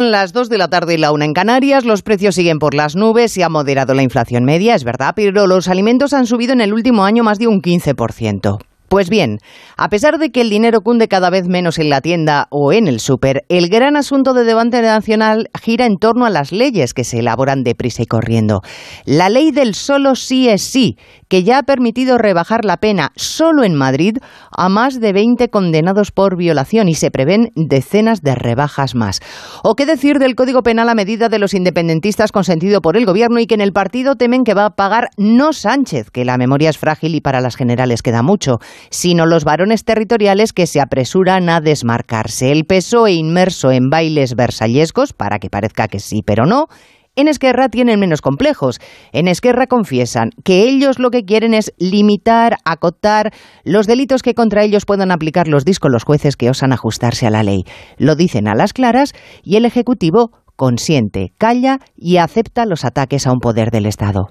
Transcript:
Las 2 de la tarde y la 1 en Canarias, los precios siguen por las nubes, se ha moderado la inflación media, es verdad, pero los alimentos han subido en el último año más de un 15%. Pues bien, a pesar de que el dinero cunde cada vez menos en la tienda o en el súper, el gran asunto de debate nacional gira en torno a las leyes que se elaboran deprisa y corriendo. La ley del solo sí es sí, que ya ha permitido rebajar la pena solo en Madrid a más de 20 condenados por violación y se prevén decenas de rebajas más. O qué decir del Código Penal a medida de los independentistas consentido por el Gobierno y que en el partido temen que va a pagar no Sánchez, que la memoria es frágil y para las generales queda mucho sino los varones territoriales que se apresuran a desmarcarse. El PSOE inmerso en bailes versallescos, para que parezca que sí, pero no, en Esquerra tienen menos complejos. En Esquerra confiesan que ellos lo que quieren es limitar, acotar los delitos que contra ellos puedan aplicar los discos los jueces que osan ajustarse a la ley. Lo dicen a las claras y el Ejecutivo consiente, calla y acepta los ataques a un poder del Estado.